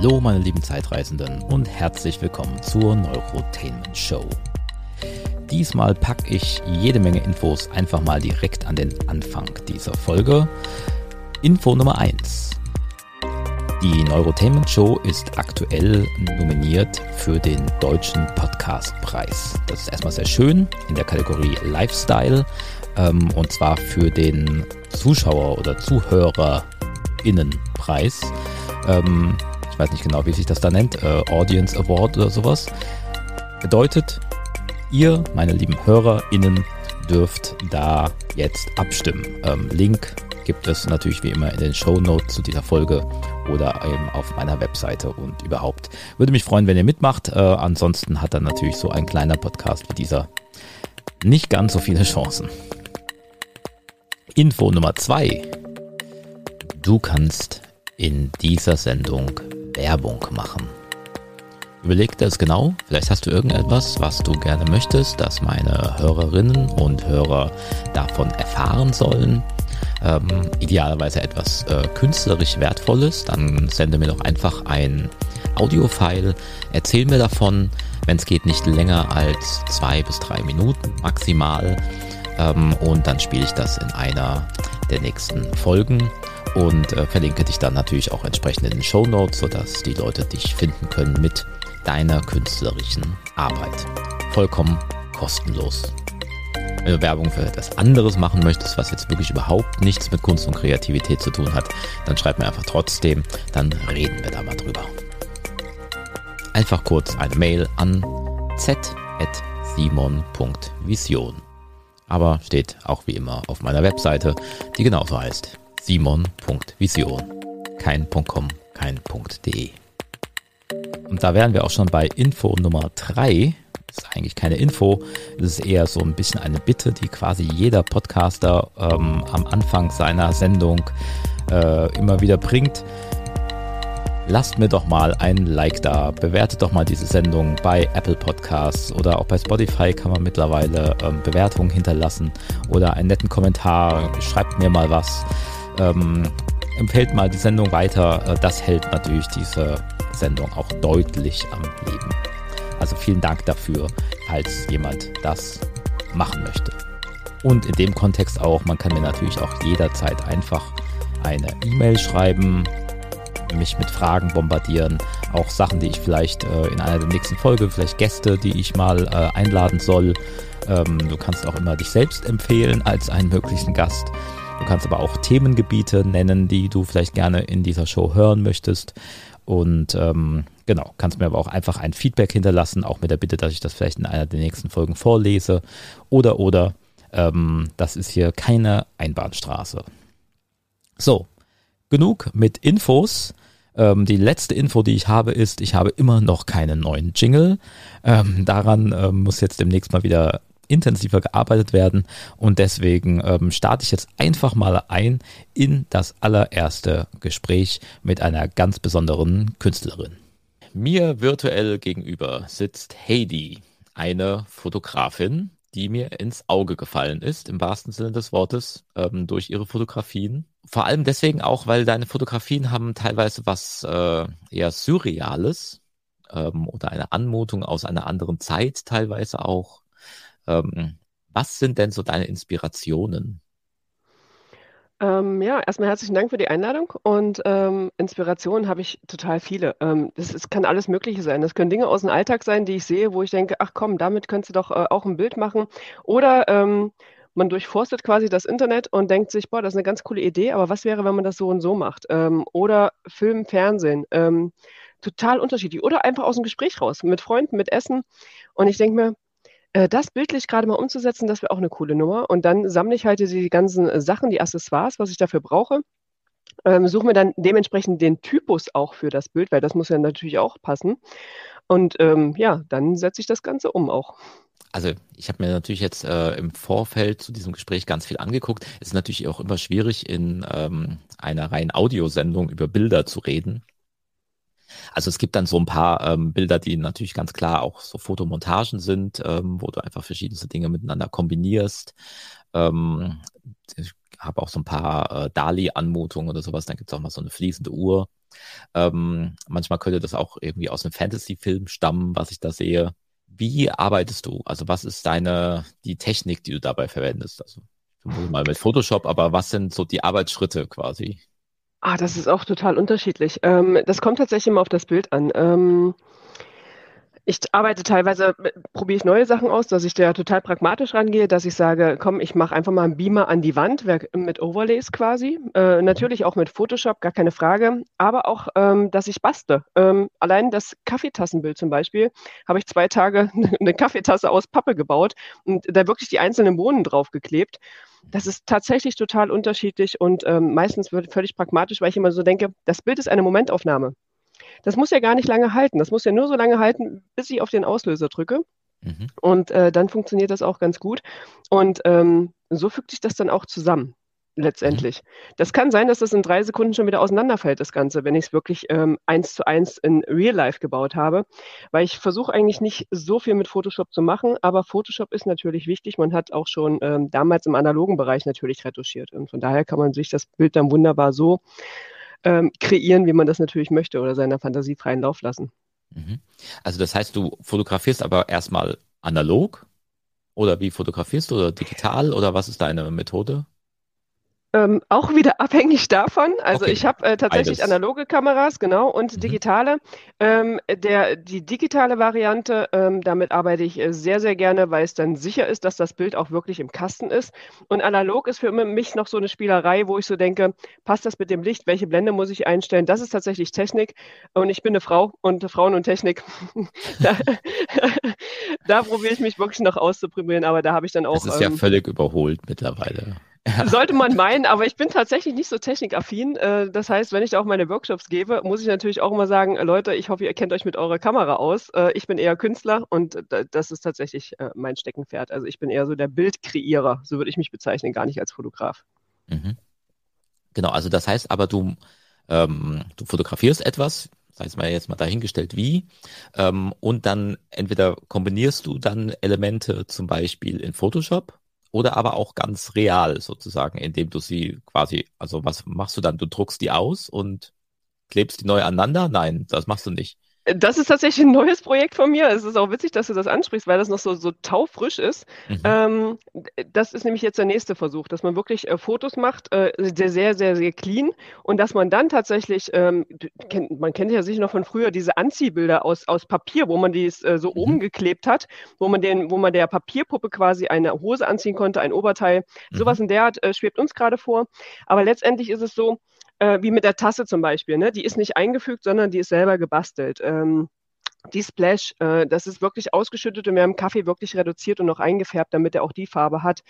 Hallo meine lieben Zeitreisenden und herzlich willkommen zur Neurotainment Show. Diesmal packe ich jede Menge Infos einfach mal direkt an den Anfang dieser Folge. Info Nummer 1. Die Neurotainment Show ist aktuell nominiert für den Deutschen Podcastpreis. Das ist erstmal sehr schön in der Kategorie Lifestyle ähm, und zwar für den Zuschauer- oder ZuhörerInnenpreis. Ähm, ich weiß nicht genau, wie sich das da nennt, äh, Audience Award oder sowas. Bedeutet, ihr, meine lieben HörerInnen, dürft da jetzt abstimmen. Ähm, Link gibt es natürlich wie immer in den Show Notes zu dieser Folge oder eben auf meiner Webseite und überhaupt. Würde mich freuen, wenn ihr mitmacht. Äh, ansonsten hat dann natürlich so ein kleiner Podcast wie dieser nicht ganz so viele Chancen. Info Nummer zwei: Du kannst in dieser Sendung Werbung machen. Überleg das genau. Vielleicht hast du irgendetwas, was du gerne möchtest, dass meine Hörerinnen und Hörer davon erfahren sollen. Ähm, idealerweise etwas äh, künstlerisch Wertvolles. Dann sende mir doch einfach ein Audiofile. Erzähl mir davon, wenn es geht, nicht länger als zwei bis drei Minuten maximal. Ähm, und dann spiele ich das in einer der nächsten Folgen und äh, verlinke dich dann natürlich auch entsprechend in den Show Notes, sodass die Leute dich finden können mit deiner künstlerischen Arbeit. Vollkommen kostenlos. Wenn du Werbung für etwas anderes machen möchtest, was jetzt wirklich überhaupt nichts mit Kunst und Kreativität zu tun hat, dann schreib mir einfach trotzdem, dann reden wir da mal drüber. Einfach kurz eine Mail an z.simon.vision. Aber steht auch wie immer auf meiner Webseite, die genauso heißt simon.vision. Kein .com, kein .de. Und da wären wir auch schon bei Info Nummer 3. Das ist eigentlich keine Info, das ist eher so ein bisschen eine Bitte, die quasi jeder Podcaster ähm, am Anfang seiner Sendung äh, immer wieder bringt. Lasst mir doch mal ein Like da, bewertet doch mal diese Sendung bei Apple Podcasts oder auch bei Spotify kann man mittlerweile ähm, Bewertungen hinterlassen oder einen netten Kommentar, schreibt mir mal was ähm, empfehlt mal die Sendung weiter. Äh, das hält natürlich diese Sendung auch deutlich am Leben. Also vielen Dank dafür, falls jemand das machen möchte. Und in dem Kontext auch, man kann mir natürlich auch jederzeit einfach eine E-Mail schreiben, mich mit Fragen bombardieren, auch Sachen, die ich vielleicht äh, in einer der nächsten Folge, vielleicht Gäste, die ich mal äh, einladen soll. Ähm, du kannst auch immer dich selbst empfehlen als einen möglichen Gast. Du kannst aber auch Themengebiete nennen, die du vielleicht gerne in dieser Show hören möchtest. Und ähm, genau, kannst mir aber auch einfach ein Feedback hinterlassen, auch mit der Bitte, dass ich das vielleicht in einer der nächsten Folgen vorlese. Oder, oder, ähm, das ist hier keine Einbahnstraße. So, genug mit Infos. Ähm, die letzte Info, die ich habe, ist, ich habe immer noch keinen neuen Jingle. Ähm, daran ähm, muss jetzt demnächst mal wieder intensiver gearbeitet werden und deswegen ähm, starte ich jetzt einfach mal ein in das allererste Gespräch mit einer ganz besonderen Künstlerin. Mir virtuell gegenüber sitzt Heidi, eine Fotografin, die mir ins Auge gefallen ist, im wahrsten Sinne des Wortes, ähm, durch ihre Fotografien. Vor allem deswegen auch, weil deine Fotografien haben teilweise was äh, eher Surreales ähm, oder eine Anmutung aus einer anderen Zeit teilweise auch. Ähm, was sind denn so deine Inspirationen? Ähm, ja, erstmal herzlichen Dank für die Einladung und ähm, Inspirationen habe ich total viele. Ähm, das, das kann alles Mögliche sein. Das können Dinge aus dem Alltag sein, die ich sehe, wo ich denke, ach komm, damit könntest du doch äh, auch ein Bild machen. Oder ähm, man durchforstet quasi das Internet und denkt sich, boah, das ist eine ganz coole Idee, aber was wäre, wenn man das so und so macht? Ähm, oder Film, Fernsehen. Ähm, total unterschiedlich. Oder einfach aus dem Gespräch raus, mit Freunden, mit Essen. Und ich denke mir, äh, das bildlich gerade mal umzusetzen, das wäre auch eine coole Nummer. Und dann sammle ich halt die ganzen äh, Sachen, die Accessoires, was ich dafür brauche. Ähm, suche mir dann dementsprechend den Typus auch für das Bild, weil das muss ja natürlich auch passen. Und ähm, ja, dann setze ich das Ganze um auch. Also ich habe mir natürlich jetzt äh, im Vorfeld zu diesem Gespräch ganz viel angeguckt. Es ist natürlich auch immer schwierig, in ähm, einer reinen Audiosendung über Bilder zu reden. Also es gibt dann so ein paar ähm, Bilder, die natürlich ganz klar auch so Fotomontagen sind, ähm, wo du einfach verschiedenste Dinge miteinander kombinierst. Ähm, ich habe auch so ein paar äh, Dali-Anmutungen oder sowas. Dann gibt es auch mal so eine fließende Uhr. Ähm, manchmal könnte das auch irgendwie aus einem Fantasy-Film stammen, was ich da sehe. Wie arbeitest du? Also was ist deine, die Technik, die du dabei verwendest? Also mal mit Photoshop, aber was sind so die Arbeitsschritte quasi? Ah, das ist auch total unterschiedlich. Ähm, das kommt tatsächlich immer auf das Bild an. Ähm, ich arbeite teilweise, probiere ich neue Sachen aus, dass ich da total pragmatisch rangehe, dass ich sage, komm, ich mache einfach mal einen Beamer an die Wand mit Overlays quasi. Äh, natürlich auch mit Photoshop, gar keine Frage. Aber auch, ähm, dass ich baste. Ähm, allein das Kaffeetassenbild zum Beispiel, habe ich zwei Tage eine Kaffeetasse aus Pappe gebaut und da wirklich die einzelnen Bohnen draufgeklebt. Das ist tatsächlich total unterschiedlich und ähm, meistens wird völlig pragmatisch, weil ich immer so denke, das Bild ist eine Momentaufnahme. Das muss ja gar nicht lange halten. Das muss ja nur so lange halten, bis ich auf den Auslöser drücke. Mhm. Und äh, dann funktioniert das auch ganz gut. Und ähm, so fügt sich das dann auch zusammen letztendlich. Mhm. Das kann sein, dass das in drei Sekunden schon wieder auseinanderfällt, das Ganze, wenn ich es wirklich ähm, eins zu eins in Real Life gebaut habe. Weil ich versuche eigentlich nicht so viel mit Photoshop zu machen, aber Photoshop ist natürlich wichtig. Man hat auch schon ähm, damals im analogen Bereich natürlich retuschiert. Und von daher kann man sich das Bild dann wunderbar so ähm, kreieren, wie man das natürlich möchte oder seiner Fantasie freien Lauf lassen. Mhm. Also das heißt, du fotografierst aber erstmal analog oder wie fotografierst du oder digital oder was ist deine Methode? Ähm, auch wieder abhängig davon. Also okay. ich habe äh, tatsächlich Beides. analoge Kameras, genau, und mhm. digitale. Ähm, der, die digitale Variante, ähm, damit arbeite ich äh, sehr, sehr gerne, weil es dann sicher ist, dass das Bild auch wirklich im Kasten ist. Und analog ist für mich noch so eine Spielerei, wo ich so denke, passt das mit dem Licht? Welche Blende muss ich einstellen? Das ist tatsächlich Technik. Und ich bin eine Frau und Frauen und Technik. da, da probiere ich mich wirklich noch auszuprobieren, aber da habe ich dann auch. Das ist ja ähm, völlig überholt mittlerweile. Sollte man meinen, aber ich bin tatsächlich nicht so technikaffin. Äh, das heißt, wenn ich da auch meine Workshops gebe, muss ich natürlich auch immer sagen, äh, Leute, ich hoffe, ihr kennt euch mit eurer Kamera aus. Äh, ich bin eher Künstler und das ist tatsächlich mein Steckenpferd. Also ich bin eher so der Bildkreierer, so würde ich mich bezeichnen, gar nicht als Fotograf. Mhm. Genau, also das heißt aber, du, ähm, du fotografierst etwas, sei es mal jetzt mal dahingestellt wie, ähm, und dann entweder kombinierst du dann Elemente zum Beispiel in Photoshop oder aber auch ganz real sozusagen, indem du sie quasi, also was machst du dann? Du druckst die aus und klebst die neu aneinander? Nein, das machst du nicht. Das ist tatsächlich ein neues Projekt von mir. Es ist auch witzig, dass du das ansprichst, weil das noch so, so taufrisch ist. Mhm. Ähm, das ist nämlich jetzt der nächste Versuch, dass man wirklich äh, Fotos macht, äh, sehr, sehr, sehr, sehr clean und dass man dann tatsächlich, ähm, kennt, man kennt ja sicher noch von früher diese Anziehbilder aus, aus Papier, wo man die äh, so mhm. oben geklebt hat, wo man den, wo man der Papierpuppe quasi eine Hose anziehen konnte, ein Oberteil. Mhm. Sowas in der Art äh, schwebt uns gerade vor. Aber letztendlich ist es so, äh, wie mit der Tasse zum Beispiel. Ne? Die ist nicht eingefügt, sondern die ist selber gebastelt. Ähm, die Splash, äh, das ist wirklich ausgeschüttet und wir haben Kaffee wirklich reduziert und noch eingefärbt, damit er auch die Farbe hat.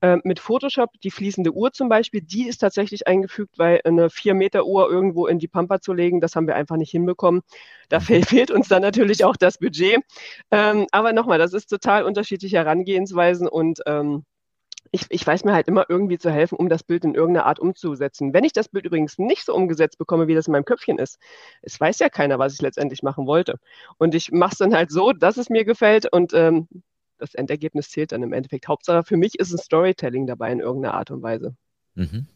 Äh, mit Photoshop, die fließende Uhr zum Beispiel, die ist tatsächlich eingefügt, weil eine 4-Meter-Uhr irgendwo in die Pampa zu legen, das haben wir einfach nicht hinbekommen. Da mhm. fehlt uns dann natürlich auch das Budget. Ähm, aber nochmal, das ist total unterschiedliche Herangehensweisen und ähm, ich, ich weiß mir halt immer irgendwie zu helfen, um das Bild in irgendeiner Art umzusetzen. Wenn ich das Bild übrigens nicht so umgesetzt bekomme, wie das in meinem Köpfchen ist, es weiß ja keiner, was ich letztendlich machen wollte. Und ich mache es dann halt so, dass es mir gefällt und ähm, das Endergebnis zählt dann im Endeffekt. Hauptsache für mich ist ein Storytelling dabei in irgendeiner Art und Weise. Mhm.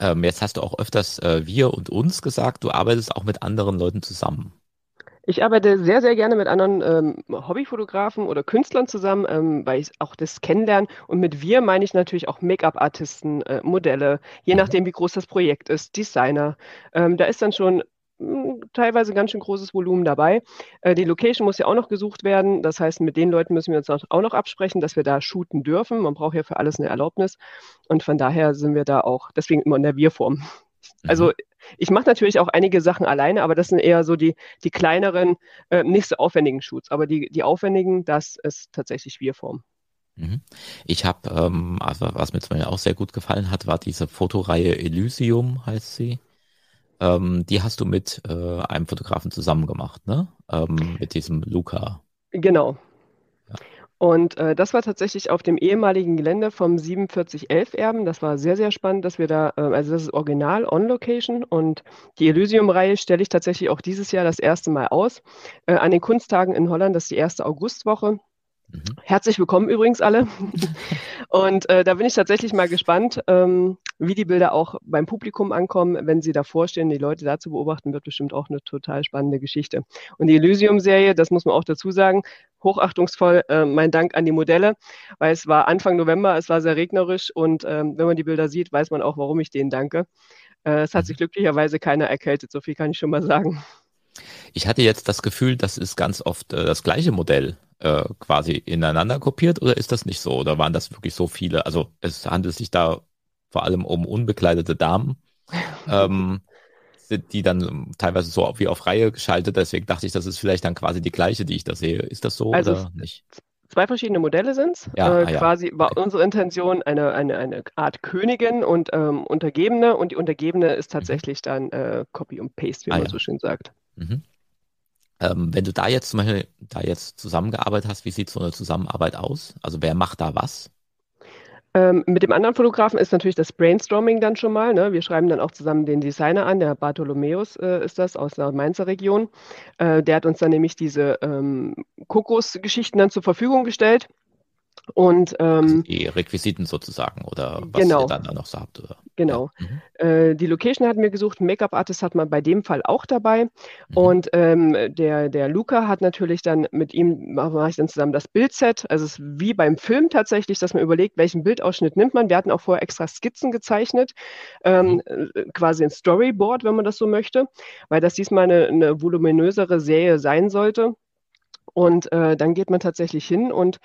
Ähm, jetzt hast du auch öfters äh, wir und uns gesagt, du arbeitest auch mit anderen Leuten zusammen. Ich arbeite sehr, sehr gerne mit anderen ähm, Hobbyfotografen oder Künstlern zusammen, ähm, weil ich auch das kennenlerne. Und mit wir meine ich natürlich auch Make-up-Artisten, äh, Modelle, je mhm. nachdem, wie groß das Projekt ist, Designer. Ähm, da ist dann schon hm, teilweise ganz schön großes Volumen dabei. Äh, die Location muss ja auch noch gesucht werden. Das heißt, mit den Leuten müssen wir uns auch noch absprechen, dass wir da shooten dürfen. Man braucht ja für alles eine Erlaubnis. Und von daher sind wir da auch, deswegen immer in der Wir-Form. Also mhm. Ich mache natürlich auch einige Sachen alleine, aber das sind eher so die, die kleineren, äh, nicht so aufwendigen Shoots. Aber die, die aufwendigen, das ist tatsächlich Wir-Form. Mhm. Ich habe, ähm, also was mir zum Beispiel auch sehr gut gefallen hat, war diese Fotoreihe Elysium, heißt sie. Ähm, die hast du mit äh, einem Fotografen zusammen gemacht, ne? Ähm, mit diesem Luca. Genau. Und äh, das war tatsächlich auf dem ehemaligen Gelände vom 4711 Erben. Das war sehr, sehr spannend, dass wir da, äh, also das ist original on Location und die Elysium-Reihe stelle ich tatsächlich auch dieses Jahr das erste Mal aus. Äh, an den Kunsttagen in Holland, das ist die erste Augustwoche. Mhm. Herzlich willkommen übrigens alle. Und äh, da bin ich tatsächlich mal gespannt, ähm, wie die Bilder auch beim Publikum ankommen, wenn sie davor stehen. Die Leute da zu beobachten, wird bestimmt auch eine total spannende Geschichte. Und die Elysium-Serie, das muss man auch dazu sagen, hochachtungsvoll äh, mein Dank an die Modelle, weil es war Anfang November, es war sehr regnerisch und ähm, wenn man die Bilder sieht, weiß man auch, warum ich denen danke. Äh, es hat sich mhm. glücklicherweise keiner erkältet, so viel kann ich schon mal sagen. Ich hatte jetzt das Gefühl, das ist ganz oft äh, das gleiche Modell äh, quasi ineinander kopiert oder ist das nicht so? Oder waren das wirklich so viele? Also es handelt sich da vor allem um unbekleidete Damen, ähm, die dann teilweise so wie auf Reihe geschaltet. Deswegen dachte ich, das ist vielleicht dann quasi die gleiche, die ich da sehe. Ist das so also oder nicht? Zwei verschiedene Modelle sind es. Ja, äh, ah, ja. Quasi war okay. unsere Intention eine, eine, eine Art Königin und ähm, Untergebene und die Untergebene ist mhm. tatsächlich dann äh, Copy und Paste, wie ah, man ja. so schön sagt. Mhm. Ähm, wenn du da jetzt zum Beispiel da jetzt zusammengearbeitet hast, wie sieht so eine Zusammenarbeit aus? Also wer macht da was? Ähm, mit dem anderen Fotografen ist natürlich das Brainstorming dann schon mal. Ne? Wir schreiben dann auch zusammen den Designer an, der Bartholomäus äh, ist das aus der Mainzer Region. Äh, der hat uns dann nämlich diese ähm, Kokosgeschichten dann zur Verfügung gestellt. Und ähm, also die Requisiten sozusagen oder was genau. ihr dann da noch so habt. Oder? Genau. Ja. Mhm. Äh, die Location hatten wir gesucht, Make-up-Artist hat man bei dem Fall auch dabei. Mhm. Und ähm, der, der Luca hat natürlich dann mit ihm, mache ich dann zusammen das Bildset. Also es ist wie beim Film tatsächlich, dass man überlegt, welchen Bildausschnitt nimmt man. Wir hatten auch vorher extra Skizzen gezeichnet, ähm, mhm. Äh, quasi ein Storyboard, wenn man das so möchte, weil das diesmal eine, eine voluminösere Serie sein sollte. Und äh, dann geht man tatsächlich hin und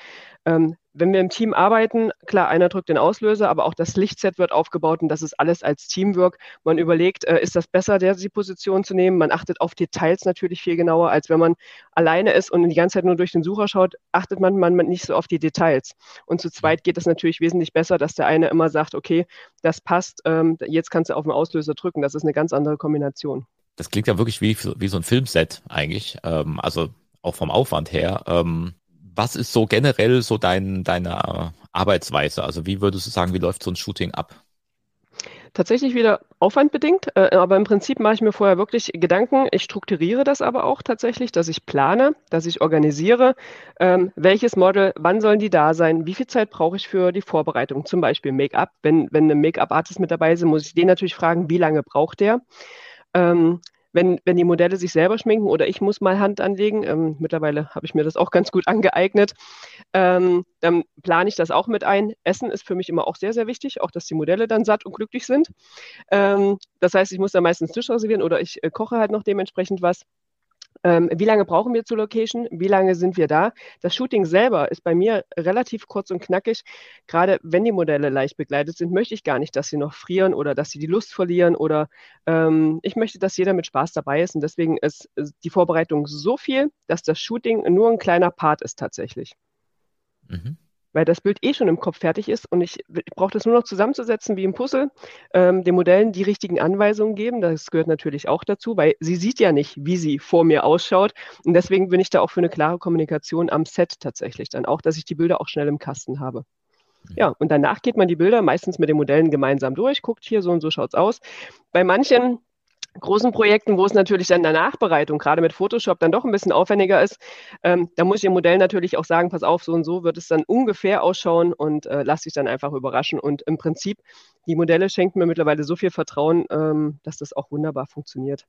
ähm, wenn wir im Team arbeiten, klar, einer drückt den Auslöser, aber auch das Lichtset wird aufgebaut und das ist alles als Teamwork. Man überlegt, äh, ist das besser, der die Position zu nehmen? Man achtet auf Details natürlich viel genauer, als wenn man alleine ist und die ganze Zeit nur durch den Sucher schaut, achtet man, man nicht so auf die Details. Und zu zweit geht es natürlich wesentlich besser, dass der eine immer sagt, okay, das passt, ähm, jetzt kannst du auf den Auslöser drücken. Das ist eine ganz andere Kombination. Das klingt ja wirklich wie, wie so ein Filmset eigentlich. Ähm, also auch vom Aufwand her. Ähm, was ist so generell so dein, deine Arbeitsweise? Also wie würdest du sagen, wie läuft so ein Shooting ab? Tatsächlich wieder aufwandbedingt, äh, aber im Prinzip mache ich mir vorher wirklich Gedanken. Ich strukturiere das aber auch tatsächlich, dass ich plane, dass ich organisiere, ähm, welches Model, wann sollen die da sein, wie viel Zeit brauche ich für die Vorbereitung, zum Beispiel Make-up. Wenn, wenn ein Make-up-Artist mit dabei ist, muss ich den natürlich fragen, wie lange braucht der. Ähm, wenn, wenn die Modelle sich selber schminken oder ich muss mal Hand anlegen, ähm, mittlerweile habe ich mir das auch ganz gut angeeignet, ähm, dann plane ich das auch mit ein. Essen ist für mich immer auch sehr, sehr wichtig, auch dass die Modelle dann satt und glücklich sind. Ähm, das heißt, ich muss dann meistens Tisch reservieren oder ich äh, koche halt noch dementsprechend was. Ähm, wie lange brauchen wir zur Location? Wie lange sind wir da? Das Shooting selber ist bei mir relativ kurz und knackig. Gerade wenn die Modelle leicht begleitet sind, möchte ich gar nicht, dass sie noch frieren oder dass sie die Lust verlieren oder ähm, ich möchte, dass jeder mit Spaß dabei ist. Und deswegen ist die Vorbereitung so viel, dass das Shooting nur ein kleiner Part ist tatsächlich. Mhm weil das Bild eh schon im Kopf fertig ist und ich, ich brauche das nur noch zusammenzusetzen wie im Puzzle, ähm, den Modellen die richtigen Anweisungen geben. Das gehört natürlich auch dazu, weil sie sieht ja nicht, wie sie vor mir ausschaut. Und deswegen bin ich da auch für eine klare Kommunikation am Set tatsächlich dann auch, dass ich die Bilder auch schnell im Kasten habe. Mhm. Ja, und danach geht man die Bilder meistens mit den Modellen gemeinsam durch, guckt hier, so und so schaut's aus. Bei manchen großen Projekten, wo es natürlich dann in der Nachbereitung, gerade mit Photoshop, dann doch ein bisschen aufwendiger ist, ähm, da muss ich dem Modell natürlich auch sagen, pass auf, so und so wird es dann ungefähr ausschauen und äh, lass dich dann einfach überraschen. Und im Prinzip, die Modelle schenken mir mittlerweile so viel Vertrauen, ähm, dass das auch wunderbar funktioniert.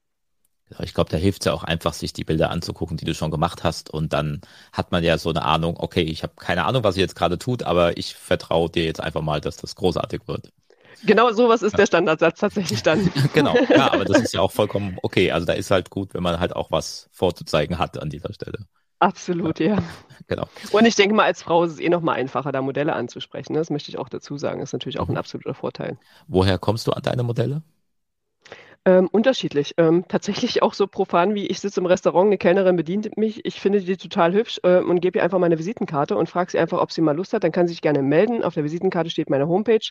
Ich glaube, da hilft es ja auch einfach, sich die Bilder anzugucken, die du schon gemacht hast. Und dann hat man ja so eine Ahnung, okay, ich habe keine Ahnung, was sie jetzt gerade tut, aber ich vertraue dir jetzt einfach mal, dass das großartig wird. Genau sowas ist ja. der Standardsatz tatsächlich dann. genau, ja, aber das ist ja auch vollkommen okay. Also da ist halt gut, wenn man halt auch was vorzuzeigen hat an dieser Stelle. Absolut, ja. ja. Genau. Und ich denke mal, als Frau ist es eh nochmal einfacher, da Modelle anzusprechen. Das möchte ich auch dazu sagen. Das ist natürlich auch ein mhm. absoluter Vorteil. Woher kommst du an deine Modelle? Ähm, unterschiedlich. Ähm, tatsächlich auch so profan wie ich sitze im Restaurant, eine Kellnerin bedient mich, ich finde die total hübsch äh, und gebe ihr einfach meine Visitenkarte und frage sie einfach, ob sie mal Lust hat. Dann kann sie sich gerne melden. Auf der Visitenkarte steht meine Homepage.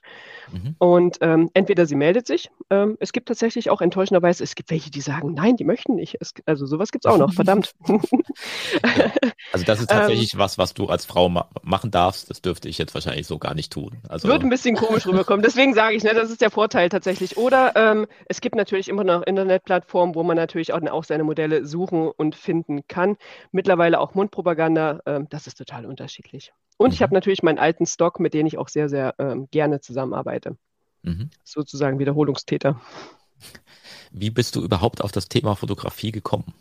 Mhm. Und ähm, entweder sie meldet sich. Ähm, es gibt tatsächlich auch enttäuschenderweise, es gibt welche, die sagen, nein, die möchten nicht. Es, also sowas gibt es auch noch, verdammt. ja. Also das ist tatsächlich ähm, was, was du als Frau ma machen darfst. Das dürfte ich jetzt wahrscheinlich so gar nicht tun. Also, wird ein bisschen komisch rüberkommen. Deswegen sage ich, ne, das ist der Vorteil tatsächlich. Oder ähm, es gibt natürlich natürlich immer noch Internetplattformen, wo man natürlich auch, auch seine Modelle suchen und finden kann. Mittlerweile auch Mundpropaganda, ähm, das ist total unterschiedlich. Und mhm. ich habe natürlich meinen alten Stock, mit dem ich auch sehr, sehr ähm, gerne zusammenarbeite. Mhm. Sozusagen Wiederholungstäter. Wie bist du überhaupt auf das Thema Fotografie gekommen?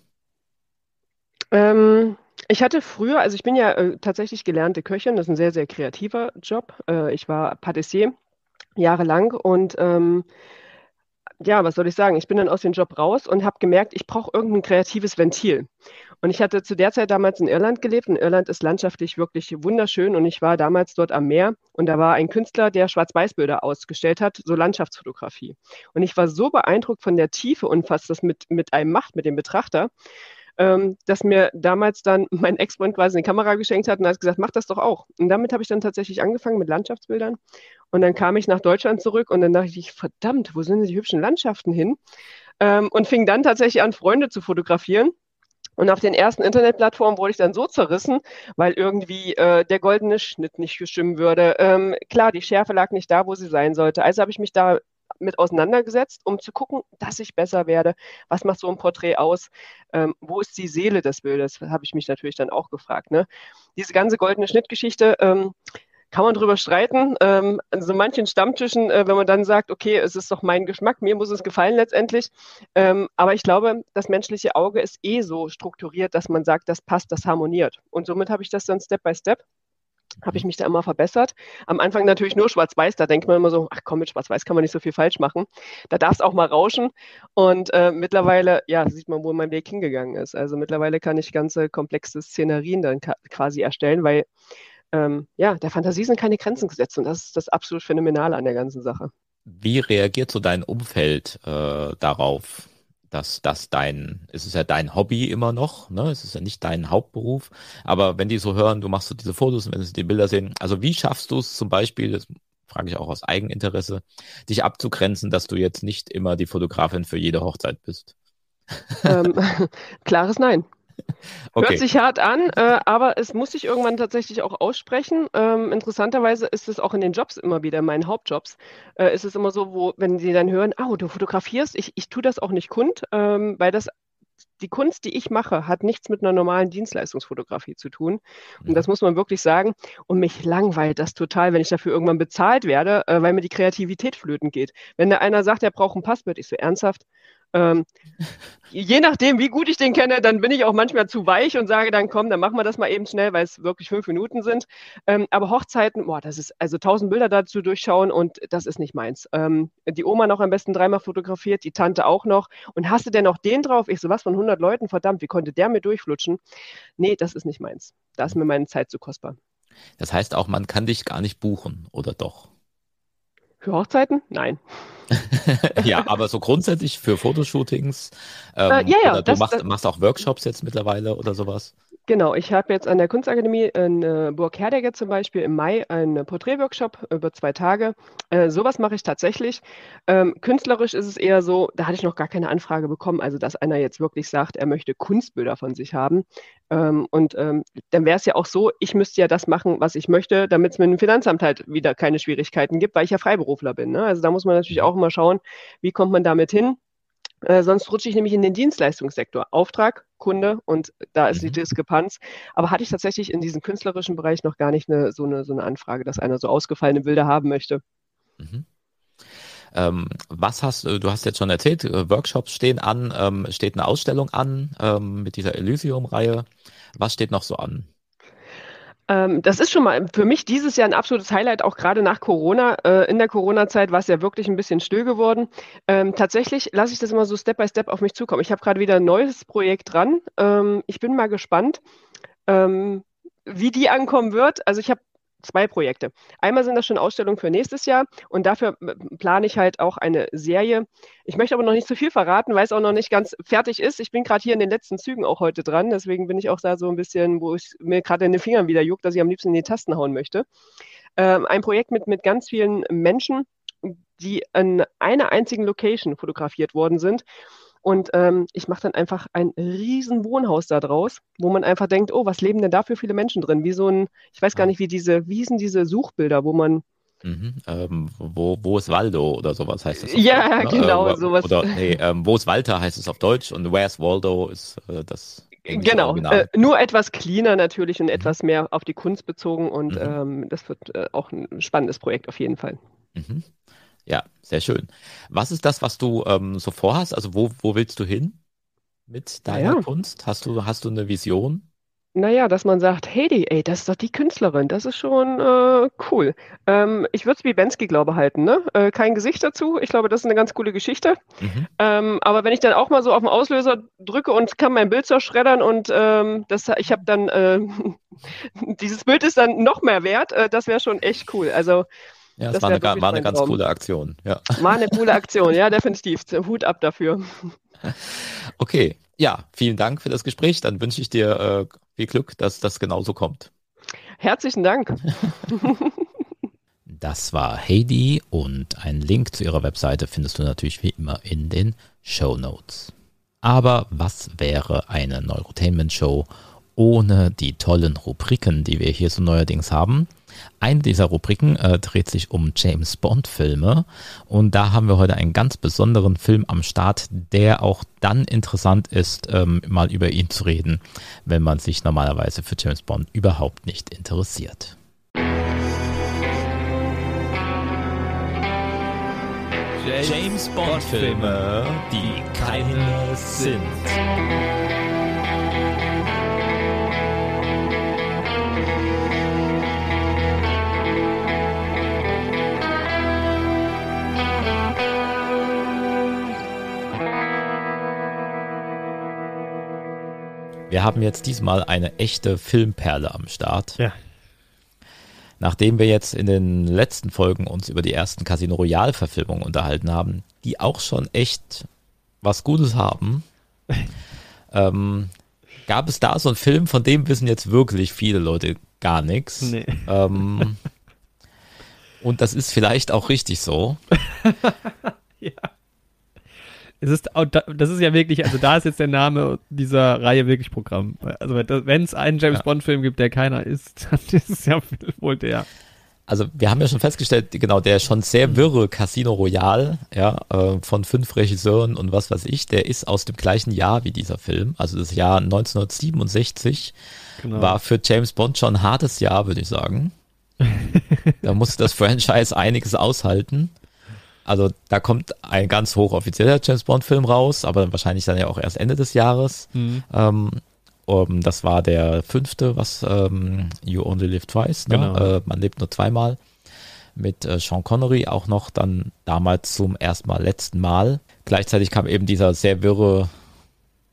Ähm, ich hatte früher, also ich bin ja äh, tatsächlich gelernte Köchin, das ist ein sehr, sehr kreativer Job. Äh, ich war Patissier jahrelang und ähm, ja, was soll ich sagen? Ich bin dann aus dem Job raus und habe gemerkt, ich brauche irgendein kreatives Ventil. Und ich hatte zu der Zeit damals in Irland gelebt und Irland ist landschaftlich wirklich wunderschön und ich war damals dort am Meer und da war ein Künstler, der Schwarz-Weiß-Bilder ausgestellt hat, so Landschaftsfotografie. Und ich war so beeindruckt von der Tiefe und was das mit, mit einem macht, mit dem Betrachter, ähm, dass mir damals dann mein Ex-Freund quasi eine Kamera geschenkt hat und hat gesagt, mach das doch auch. Und damit habe ich dann tatsächlich angefangen mit Landschaftsbildern. Und dann kam ich nach Deutschland zurück und dann dachte ich, verdammt, wo sind die hübschen Landschaften hin? Ähm, und fing dann tatsächlich an, Freunde zu fotografieren. Und auf den ersten Internetplattformen wurde ich dann so zerrissen, weil irgendwie äh, der goldene Schnitt nicht gestimmt würde. Ähm, klar, die Schärfe lag nicht da, wo sie sein sollte. Also habe ich mich da mit auseinandergesetzt, um zu gucken, dass ich besser werde. Was macht so ein Porträt aus? Ähm, wo ist die Seele des Bildes? Habe ich mich natürlich dann auch gefragt. Ne? Diese ganze goldene Schnittgeschichte, ähm, kann man drüber streiten. Ähm, an so manchen Stammtischen, äh, wenn man dann sagt, okay, es ist doch mein Geschmack, mir muss es gefallen letztendlich. Ähm, aber ich glaube, das menschliche Auge ist eh so strukturiert, dass man sagt, das passt, das harmoniert. Und somit habe ich das dann Step by Step habe ich mich da immer verbessert. Am Anfang natürlich nur schwarz-weiß, da denkt man immer so, ach komm, mit schwarz-weiß kann man nicht so viel falsch machen. Da darf es auch mal rauschen. Und äh, mittlerweile, ja, sieht man, wo mein Weg hingegangen ist. Also mittlerweile kann ich ganze komplexe Szenerien dann quasi erstellen, weil ähm, ja, der Fantasie sind keine Grenzen gesetzt und das ist das absolut Phänomenale an der ganzen Sache. Wie reagiert so dein Umfeld äh, darauf? Dass das dein, es ist ja dein Hobby immer noch, ne? Es ist ja nicht dein Hauptberuf. Aber wenn die so hören, du machst so diese Fotos und wenn sie die Bilder sehen, also wie schaffst du es zum Beispiel, das frage ich auch aus Eigeninteresse, dich abzugrenzen, dass du jetzt nicht immer die Fotografin für jede Hochzeit bist? Ähm, klares Nein. Okay. Hört sich hart an, äh, aber es muss sich irgendwann tatsächlich auch aussprechen. Ähm, interessanterweise ist es auch in den Jobs immer wieder, in meinen Hauptjobs, äh, ist es immer so, wo, wenn sie dann hören, oh, du fotografierst, ich, ich tue das auch nicht kund, ähm, weil das die Kunst, die ich mache, hat nichts mit einer normalen Dienstleistungsfotografie zu tun. Und das muss man wirklich sagen. Und mich langweilt das total, wenn ich dafür irgendwann bezahlt werde, äh, weil mir die Kreativität flöten geht. Wenn da einer sagt, er braucht ein Passbild, ich so ernsthaft, ähm, je nachdem, wie gut ich den kenne, dann bin ich auch manchmal zu weich und sage dann, komm, dann machen wir das mal eben schnell, weil es wirklich fünf Minuten sind. Ähm, aber Hochzeiten, boah, das ist also tausend Bilder dazu durchschauen und das ist nicht meins. Ähm, die Oma noch am besten dreimal fotografiert, die Tante auch noch. Und hast du denn noch den drauf? Ich so, was von 100 Leuten? Verdammt, wie konnte der mir durchflutschen? Nee, das ist nicht meins. Da ist mir meine Zeit zu kostbar. Das heißt auch, man kann dich gar nicht buchen, oder doch? Für Hochzeiten? Nein. ja, aber so grundsätzlich für Fotoshootings. Ähm, äh, ja, ja. Oder du machst, das, machst auch Workshops jetzt mittlerweile oder sowas? Genau, ich habe jetzt an der Kunstakademie in äh, Burg Herdecke zum Beispiel im Mai einen Porträtworkshop über zwei Tage. Äh, sowas mache ich tatsächlich. Ähm, künstlerisch ist es eher so, da hatte ich noch gar keine Anfrage bekommen, also dass einer jetzt wirklich sagt, er möchte Kunstbilder von sich haben. Ähm, und ähm, dann wäre es ja auch so, ich müsste ja das machen, was ich möchte, damit es mit dem Finanzamt halt wieder keine Schwierigkeiten gibt, weil ich ja Freiberufler bin. Ne? Also da muss man natürlich mhm. auch mal schauen, wie kommt man damit hin. Äh, sonst rutsche ich nämlich in den Dienstleistungssektor. Auftrag, Kunde und da ist die mhm. Diskrepanz. Aber hatte ich tatsächlich in diesem künstlerischen Bereich noch gar nicht eine, so, eine, so eine Anfrage, dass einer so ausgefallene Bilder haben möchte. Mhm. Ähm, was hast du, du hast jetzt schon erzählt, äh, Workshops stehen an, ähm, steht eine Ausstellung an ähm, mit dieser Elysium-Reihe. Was steht noch so an? Ähm, das ist schon mal für mich dieses Jahr ein absolutes Highlight, auch gerade nach Corona. Äh, in der Corona-Zeit war es ja wirklich ein bisschen still geworden. Ähm, tatsächlich lasse ich das immer so Step by Step auf mich zukommen. Ich habe gerade wieder ein neues Projekt dran. Ähm, ich bin mal gespannt, ähm, wie die ankommen wird. Also ich habe zwei Projekte. Einmal sind das schon Ausstellungen für nächstes Jahr und dafür plane ich halt auch eine Serie. Ich möchte aber noch nicht zu viel verraten, weil es auch noch nicht ganz fertig ist. Ich bin gerade hier in den letzten Zügen auch heute dran, deswegen bin ich auch da so ein bisschen, wo ich mir gerade in den Fingern wieder juckt, dass ich am liebsten in die Tasten hauen möchte. Ähm, ein Projekt mit, mit ganz vielen Menschen, die in einer einzigen Location fotografiert worden sind. Und ähm, ich mache dann einfach ein riesen Wohnhaus da draus, wo man einfach denkt, oh, was leben denn da für viele Menschen drin? Wie so ein, ich weiß gar nicht, wie diese, wie hießen diese Suchbilder, wo man Mhm, ähm, wo, wo ist Waldo oder sowas heißt das? Ja, Deutsch, ne? genau, äh, sowas. Oder nee, ähm, wo ist Walter heißt es auf Deutsch und Where's Waldo ist äh, das. Genau, äh, nur etwas cleaner natürlich und mhm. etwas mehr auf die Kunst bezogen und Mhm. ähm, das wird äh, auch ein spannendes Projekt auf jeden Fall. Ja, sehr schön. Was ist das, was du ähm, so vorhast? Also wo, wo willst du hin mit deiner Ja. Kunst? Hast du, hast du eine Vision? Naja, dass man sagt, hey, die, ey, das ist doch die Künstlerin, das ist schon äh, cool. Ähm, ich würde es wie Bensky, glaube halten, ne? Äh, kein Gesicht dazu. Ich glaube, das ist eine ganz coole Geschichte. Mhm. Ähm, aber wenn ich dann auch mal so auf den Auslöser drücke und kann mein Bild zerschreddern und ähm, das, ich habe dann, äh, dieses Bild ist dann noch mehr wert, äh, das wäre schon echt cool. Also Ja, das, Das war eine, war eine ganz Traum. coole Aktion. Ja. war eine coole Aktion, ja, definitiv. Hut ab dafür. Okay, ja, vielen Dank für das Gespräch. Dann wünsche ich dir äh, viel Glück, dass das genauso kommt. Herzlichen Dank. Das war Heidi und einen Link zu ihrer Webseite findest du natürlich wie immer in den Show Notes. Aber was wäre eine Neurotainment Show ohne die tollen Rubriken, die wir hier so neuerdings haben? Eine dieser Rubriken äh, dreht sich um James Bond Filme und da haben wir heute einen ganz besonderen Film am Start, der auch dann interessant ist, ähm, mal über ihn zu reden, wenn man sich normalerweise für James Bond überhaupt nicht interessiert. James Bond Filme, die keine sind. Wir haben jetzt diesmal eine echte Filmperle am Start. Ja. Nachdem wir jetzt in den letzten Folgen uns über die ersten Casino Royale Verfilmungen unterhalten haben, die auch schon echt was Gutes haben, ähm, gab es da so einen Film, von dem wissen jetzt wirklich viele Leute gar nichts. Nee. Ähm, und das ist vielleicht auch richtig so. Es ist, das ist ja wirklich, also da ist jetzt der Name dieser Reihe wirklich Programm. Also wenn es einen James Ja. Bond Film gibt, der keiner ist, dann ist es ja wohl der. Also wir haben ja schon festgestellt, genau, der schon sehr wirre Casino Royale, ja, äh, von fünf Regisseuren und was weiß ich, der ist aus dem gleichen Jahr wie dieser Film. Also das Jahr 1967 Genau. war für James Bond schon ein hartes Jahr, würde ich sagen. da musste das Franchise einiges aushalten. Also da kommt ein ganz hochoffizieller James Bond Film raus, aber wahrscheinlich dann ja auch erst Ende des Jahres. Mhm. Ähm, um, das war der fünfte, was ähm, You Only Live Twice, ne? Genau. äh, man lebt nur zweimal. Mit äh, Sean Connery auch noch dann damals zum ersten Mal, letzten Mal. Gleichzeitig kam eben dieser sehr wirre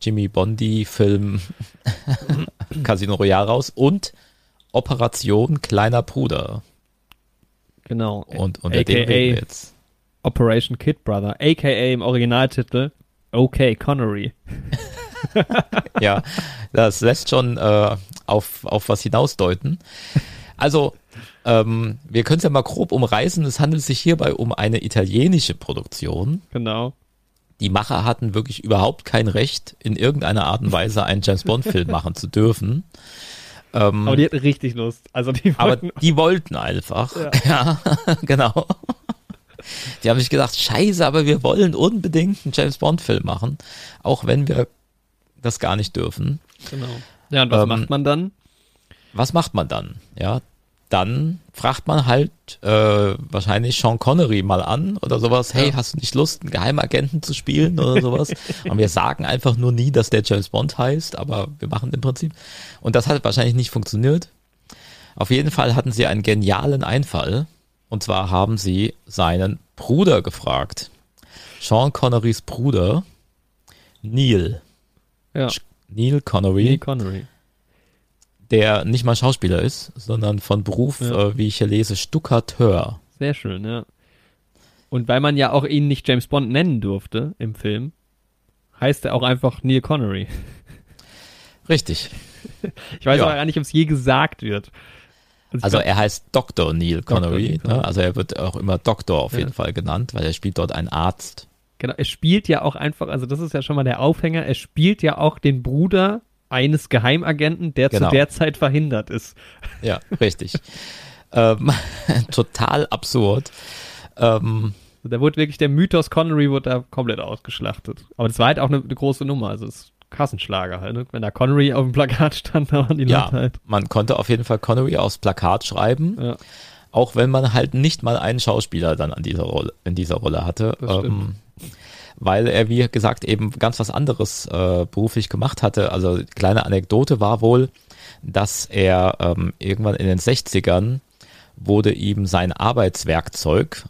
Jimmy Bondi-Film Casino Royale raus und Operation Kleiner Bruder. Genau. Und unter dem reden wir AKA jetzt. Operation Kid Brother, aka im Originaltitel Okay Connery. Ja, das lässt schon äh, auf, auf was hinausdeuten. Also, ähm, wir können es ja mal grob umreißen. Es handelt sich hierbei um eine italienische Produktion. Genau. Die Macher hatten wirklich überhaupt kein Recht, in irgendeiner Art und Weise einen James Bond-Film machen zu dürfen. Ähm, Aber die hatten richtig Lust. Also die aber wollten, die wollten einfach. Ja, Ja. genau. Die haben sich gedacht, scheiße, aber wir wollen unbedingt einen James Bond-Film machen, auch wenn wir das gar nicht dürfen. genau. Ja, und was Ähm, macht man dann? was macht man dann? Ja, dann fragt man halt äh, wahrscheinlich Sean Connery mal an oder sowas. Hey, hast du nicht Lust, einen Geheimagenten zu spielen oder sowas? Und wir sagen einfach nur nie, dass der James Bond heißt, aber wir machen im Prinzip. Und das hat wahrscheinlich nicht funktioniert. Auf jeden Fall hatten sie einen genialen Einfall. Und zwar haben sie seinen Bruder gefragt. Sean Connerys Bruder, Neil. Ja. Neil Connery Lee Connery. der nicht mal Schauspieler ist, sondern von Beruf, Ja. äh, wie ich hier lese, Stuckateur. Sehr schön, ja. Und weil man ja auch ihn nicht James Bond nennen durfte im Film, heißt er auch einfach Neil Connery. Richtig. Ich weiß Ja. aber gar nicht, ob es je gesagt wird. Also er heißt Dr. Neil Dr. Connery. Neil Connery. Ne? Also er wird auch immer Doktor auf Ja. jeden Fall genannt, weil er spielt dort einen Arzt. Genau, er spielt ja auch einfach, also das ist ja schon mal der Aufhänger, er spielt ja auch den Bruder eines Geheimagenten, der Genau. zu der Zeit verhindert ist. Ja, richtig. ähm, total absurd. Ähm, Also Da wurde wirklich der Mythos Connery wurde da komplett ausgeschlachtet. Aber das war halt auch eine, eine große Nummer, also es ist Kassenschlager halt. Ne? Wenn da Connery auf dem Plakat stand, da waren die ja, Leute halt. man konnte auf jeden Fall Connery aufs Plakat schreiben, Ja. auch wenn man halt nicht mal einen Schauspieler dann an dieser Rolle, in dieser Rolle hatte. Ähm, weil er, wie gesagt, eben ganz was anderes äh, beruflich gemacht hatte. Also kleine Anekdote war wohl, dass er ähm, irgendwann in den 60ern wurde ihm sein Arbeitswerkzeug,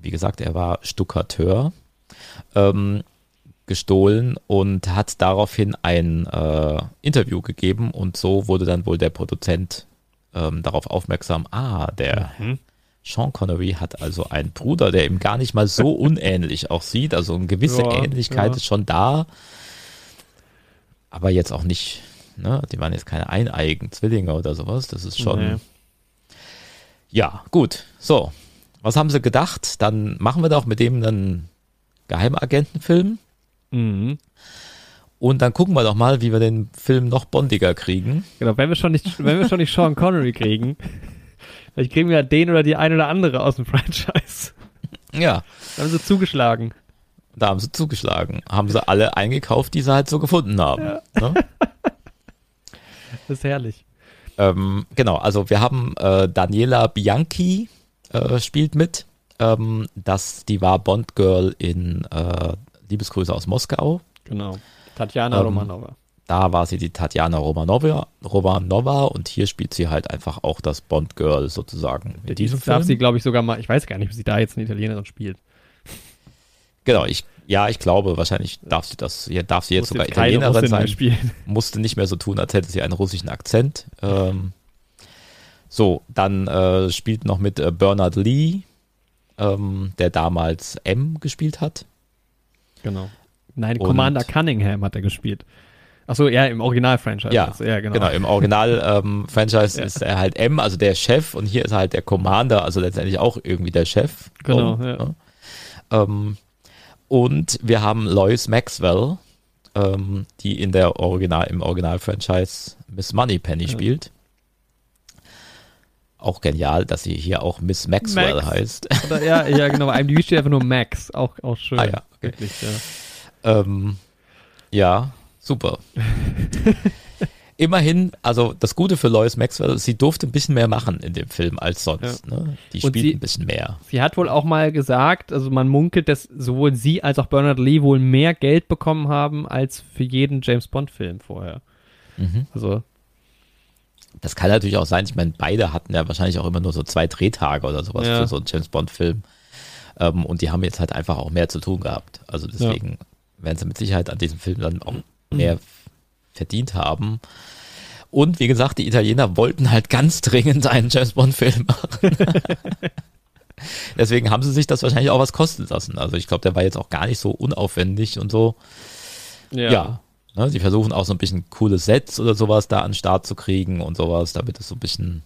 wie gesagt, er war Stuckateur, ähm, gestohlen und hat daraufhin ein äh, Interview gegeben und so wurde dann wohl der Produzent ähm, darauf aufmerksam, ah, der Mhm. Sean Connery hat also einen Bruder, der ihm gar nicht mal so unähnlich auch sieht. Also eine gewisse Ja, Ähnlichkeit ja. ist schon da. Aber jetzt auch nicht, ne? Die waren jetzt keine eineigen Zwillinge oder sowas. Das ist schon. Nee. Ja, gut. So. Was haben sie gedacht? Dann machen wir doch mit dem einen Geheimagentenfilm. Mhm. Und dann gucken wir doch mal, wie wir den Film noch bondiger kriegen. Genau, wenn wir schon nicht, wenn wir schon nicht Sean Connery kriegen, vielleicht kriegen wir ja den oder die ein oder andere aus dem Franchise. Ja, Da haben sie zugeschlagen. da haben sie zugeschlagen. Haben sie alle eingekauft, die sie halt so gefunden haben. Ne? Das ist herrlich. Ähm, genau, also wir haben äh, Daniela Bianchi äh, spielt mit. Ähm, das, die war Bond-Girl in äh, Liebesgrüße aus Moskau. Genau. Tatjana Ähm, Romanova. Da war sie die Tatjana Romanova, Romanova und hier spielt sie halt einfach auch das Bond-Girl sozusagen. In diesem darf Film. sie, glaube ich, sogar mal, ich weiß gar nicht, ob sie da jetzt eine Italienerin spielt. Genau, ich, ja, ich glaube, wahrscheinlich darf sie das, ja, darf sie jetzt sogar keine Italienerin sein. Spielen. musste nicht mehr so tun, als hätte sie einen russischen Akzent. Ähm, so, dann äh, spielt noch mit äh, Bernard Lee, ähm, der damals M gespielt hat. Genau. Nein, Und- Commander Cunningham hat er gespielt. Achso, ja, im Original-Franchise. Ja, also, ja, genau. Genau, im Original-Franchise Ja. ist er halt M, also der Chef, und hier ist er halt der Commander, also letztendlich auch irgendwie der Chef. Genau, So, ja. ne? ähm, und wir haben Lois Maxwell, ähm, die in der Original, im Original-Franchise Miss Moneypenny spielt. Auch genial, dass sie hier auch Miss Maxwell Max. heißt. Oder, ja, ja, genau. Bei IMDb steht einfach nur Max. Auch, auch schön. Ah, ja. Wirklich, ja. Ähm, ja, super. Immerhin, also das Gute für Lois Maxwell, sie durfte ein bisschen mehr machen in dem Film als sonst. Ne? Die spielt sie- ein bisschen mehr. Sie hat wohl auch mal gesagt, also man munkelt, dass sowohl sie als auch Bernard Lee wohl mehr Geld bekommen haben als für jeden James Bond-Film vorher. Mhm. Also, Das kann natürlich auch sein. Ich meine, beide hatten ja wahrscheinlich auch immer nur so zwei Drehtage oder sowas Ja. für so einen James Bond-Film. Ähm, und die haben jetzt halt einfach auch mehr zu tun gehabt. Also deswegen werden sie mit Sicherheit an diesem Film dann auch mehr verdient haben. Und wie gesagt, die Italiener wollten halt ganz dringend einen James Bond-Film machen. Deswegen haben sie sich das wahrscheinlich auch was kosten lassen. Also ich glaube, der war jetzt auch gar nicht so unaufwendig und so. Ja. Ne, sie versuchen auch so ein bisschen coole Sets oder sowas da an den Start zu kriegen und sowas, damit es so ein bisschen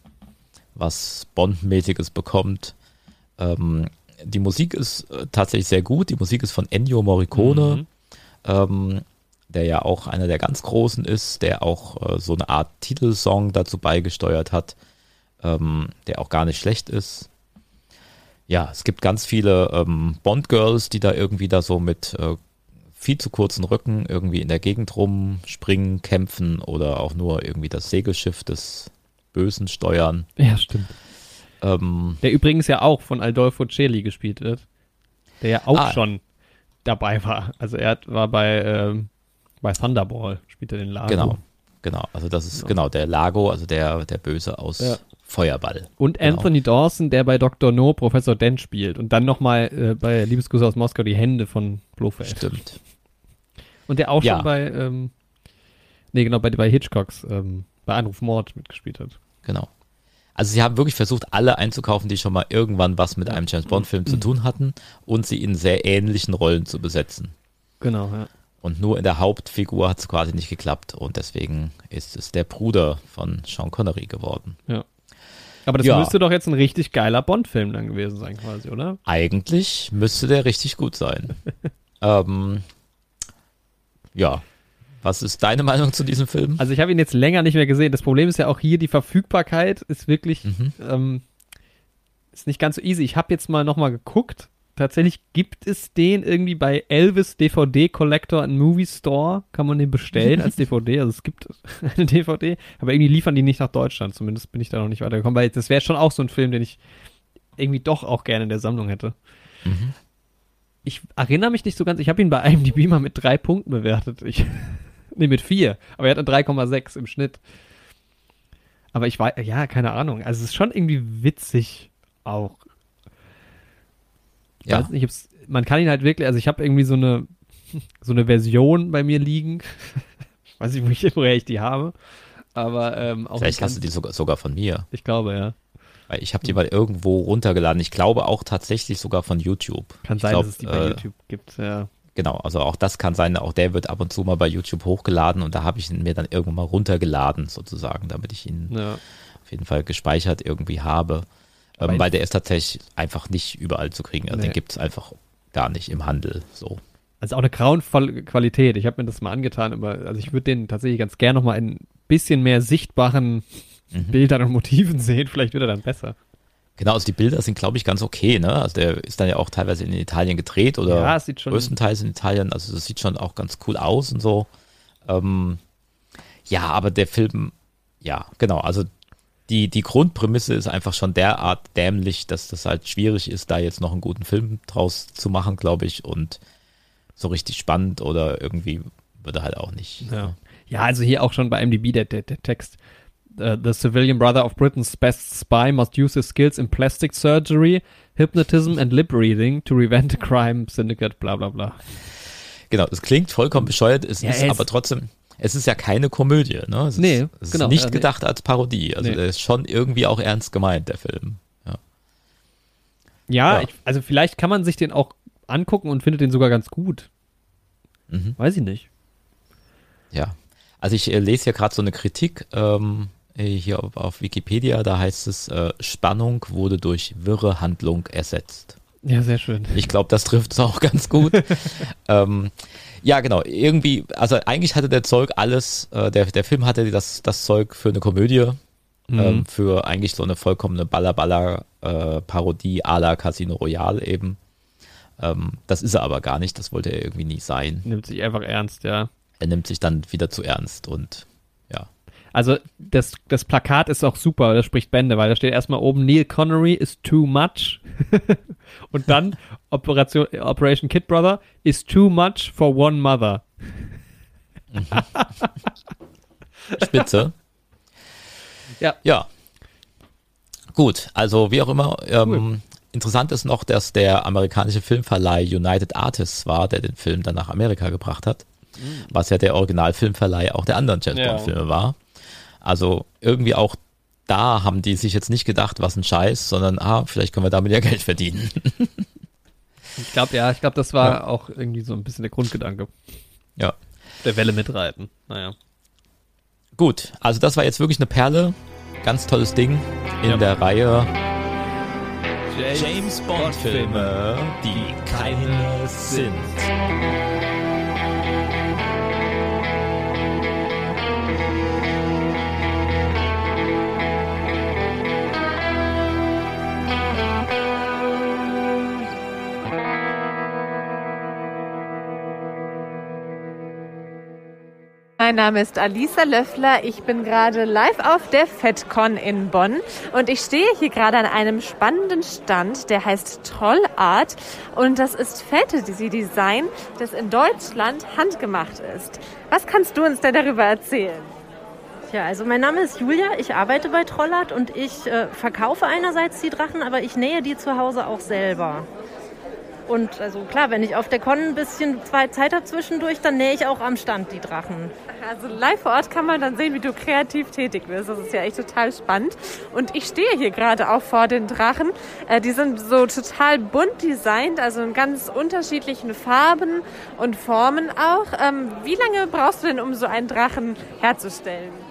was Bond-mäßiges bekommt. Ähm, die Musik ist äh, tatsächlich sehr gut. Die Musik ist von Ennio Morricone, Mhm. ähm, der ja auch einer der ganz Großen ist, der auch äh, so eine Art Titelsong dazu beigesteuert hat, ähm, der auch gar nicht schlecht ist. Ja, es gibt ganz viele ähm, Bond-Girls, die da irgendwie da so mit äh, viel zu kurzen Rücken irgendwie in der Gegend rumspringen, kämpfen oder auch nur irgendwie das Segelschiff des Bösen steuern. Ja, stimmt. Ähm, Der übrigens ja auch von Aldolfo Celi gespielt wird. Der ja auch Ah. schon dabei war. Also er hat- war bei, ähm, bei Thunderball, spielt er den Lago. genau, genau. Also das ist Genau. genau der Lago, also der, der Böse aus Ja. Feuerball. Und Genau. Anthony Dawson, der bei Dr. No Professor Dent spielt. Und dann nochmal äh, bei Liebesgrüße aus Moskau die Hände von Blofeld. Stimmt. Und der auch Ja. schon bei, ähm, nee, genau, bei, bei Hitchcocks ähm, bei Anruf Mord mitgespielt hat. Genau. Also sie haben wirklich versucht, alle einzukaufen, die schon mal irgendwann was mit einem James Bond-Film zu tun hatten und sie in sehr ähnlichen Rollen zu besetzen. Genau, ja. Und nur in der Hauptfigur hat es quasi nicht geklappt und deswegen ist es der Bruder von Sean Connery geworden. Ja. Aber das Ja. müsste doch jetzt ein richtig geiler Bond-Film dann gewesen sein, quasi, oder? Eigentlich müsste der richtig gut sein. ähm, ja. Was ist deine Meinung zu diesem Film? Also ich habe ihn jetzt länger nicht mehr gesehen. Das Problem ist ja auch hier, die Verfügbarkeit ist wirklich, Mhm. ähm, ist nicht ganz so easy. Ich habe jetzt mal nochmal geguckt. Tatsächlich gibt es den irgendwie bei Elvis DVD Collector and Movie Store. Kann man den bestellen als DVD. Also es gibt eine DVD. Aber irgendwie liefern die nicht nach Deutschland. Zumindest bin ich da noch nicht weitergekommen. Weil das wäre schon auch so ein Film, den ich irgendwie doch auch gerne in der Sammlung hätte. Mhm. Ich erinnere mich nicht so ganz. Ich habe ihn bei IMDb mal mit drei Punkten bewertet. Ich, nee, mit vier. Aber er hat eine 3,6 im Schnitt. Aber ich weiß, ja, keine Ahnung. Also es ist schon irgendwie witzig auch. Ich Ja. weiß nicht, ob's, man kann ihn halt wirklich, also ich habe irgendwie so eine, so eine Version bei mir liegen. ich weiß nicht, wo ich, woher ich die habe. Aber ähm, auch Vielleicht hast du die sogar, sogar von mir. Ich glaube, ja. Weil ich habe die mal irgendwo runtergeladen. Ich glaube auch tatsächlich sogar von YouTube. Kann ich sein, glaub, dass es die bei äh, YouTube gibt, ja. Genau, also auch das kann sein. Auch der wird ab und zu mal bei YouTube hochgeladen und da habe ich ihn mir dann irgendwann mal runtergeladen, sozusagen, damit ich ihn ja. auf jeden Fall gespeichert irgendwie habe. Ähm, weil der ist tatsächlich einfach nicht überall zu kriegen. Also Nee. den gibt es einfach gar nicht im Handel. So. Also auch eine grauenvolle Qualität. Ich habe mir das mal angetan, aber also ich würde den tatsächlich ganz gern noch mal in ein bisschen mehr sichtbaren Mhm. Bildern und Motiven sehen. Vielleicht wird er dann besser. Genau, also die Bilder sind, glaube ich, ganz okay, ne? Also der ist dann ja auch teilweise in Italien gedreht oder ja, sieht schon. größtenteils in Italien. Also das sieht schon auch ganz cool aus und so. Ähm, ja, aber der Film, ja, genau, also die, die Grundprämisse ist einfach schon derart dämlich, dass das halt schwierig ist, da jetzt noch einen guten Film draus zu machen, glaube ich. Und so richtig spannend oder irgendwie würde halt auch nicht. Ja. ja, also hier auch schon bei MDB der, der, der Text. Uh, the civilian brother of Britain's best spy must use his skills in plastic surgery, hypnotism and lip reading to prevent a crime syndicate, bla bla bla. Genau, es klingt vollkommen bescheuert, es Ja, ist es- aber trotzdem, es ist ja keine Komödie, ne? Es Nee, ist, es genau, ist nicht ja, nee. gedacht als Parodie. Also Nee. der ist schon irgendwie auch ernst gemeint, der Film. Ja, Ja. Ich, also vielleicht kann man sich den auch angucken und findet den sogar ganz gut. Mhm. Weiß ich nicht. Ja. Also ich äh, lese hier gerade so eine Kritik ähm, äh, hier auf, auf Wikipedia, da heißt es, äh, Spannung wurde durch wirre Handlung ersetzt. Ja, sehr schön. Ich glaube, das trifft es auch ganz gut. ähm, ja, genau. Irgendwie, also eigentlich hatte der Zeug alles, äh, der, der Film hatte das, das Zeug für eine Komödie, Mhm. ähm, für eigentlich so eine vollkommene Baller-Baller-Parodie à la Casino Royale eben. Ähm, das ist er aber gar nicht, das wollte er irgendwie nie sein. Nimmt sich einfach ernst, ja. Er nimmt sich dann wieder zu ernst und. Also das, das Plakat ist auch super, das spricht Bände, weil da steht erstmal oben Neil Connery is too much und dann Operation, Operation Kid Brother is too much for one mother. Spitze. Ja. Ja. Gut, also wie auch immer, ähm, interessant ist noch, dass der amerikanische Filmverleih United Artists war, der den Film dann nach Amerika gebracht hat, was ja der Originalfilmverleih auch der anderen James Ja. Bond Filme war. Also irgendwie auch da haben die sich jetzt nicht gedacht, was ein Scheiß, sondern ah, vielleicht können wir damit ja Geld verdienen. Ich glaube, ja, ich glaube, das war Ja. auch irgendwie so ein bisschen der Grundgedanke. ja. Der Welle mitreiten. Naja. Gut, also das war jetzt wirklich eine Perle. Ganz tolles Ding in Ja. der Reihe James Bond Filme, die keine sind. Mein Name ist Alisa Löffler. Ich bin gerade live auf der FedCon in Bonn und ich stehe hier gerade an einem spannenden Stand, der heißt Trollart und das ist Fantasy Design, das in Deutschland handgemacht ist. Was kannst du uns denn darüber erzählen? Ja, also mein Name ist Julia, ich arbeite bei Trollart und ich äh, verkaufe einerseits die Drachen, aber ich nähe die zu Hause auch selber. Und also klar, wenn ich auf der Con ein bisschen Zeit habe zwischendurch, dann nähe ich auch am Stand die Drachen. Also live vor Ort kann man dann sehen, wie du kreativ tätig wirst. Das ist ja echt total spannend. Und ich stehe hier gerade auch vor den Drachen. Äh, die sind so total bunt designt, also in ganz unterschiedlichen Farben und Formen auch. Ähm, wie lange brauchst du denn, um so einen Drachen herzustellen?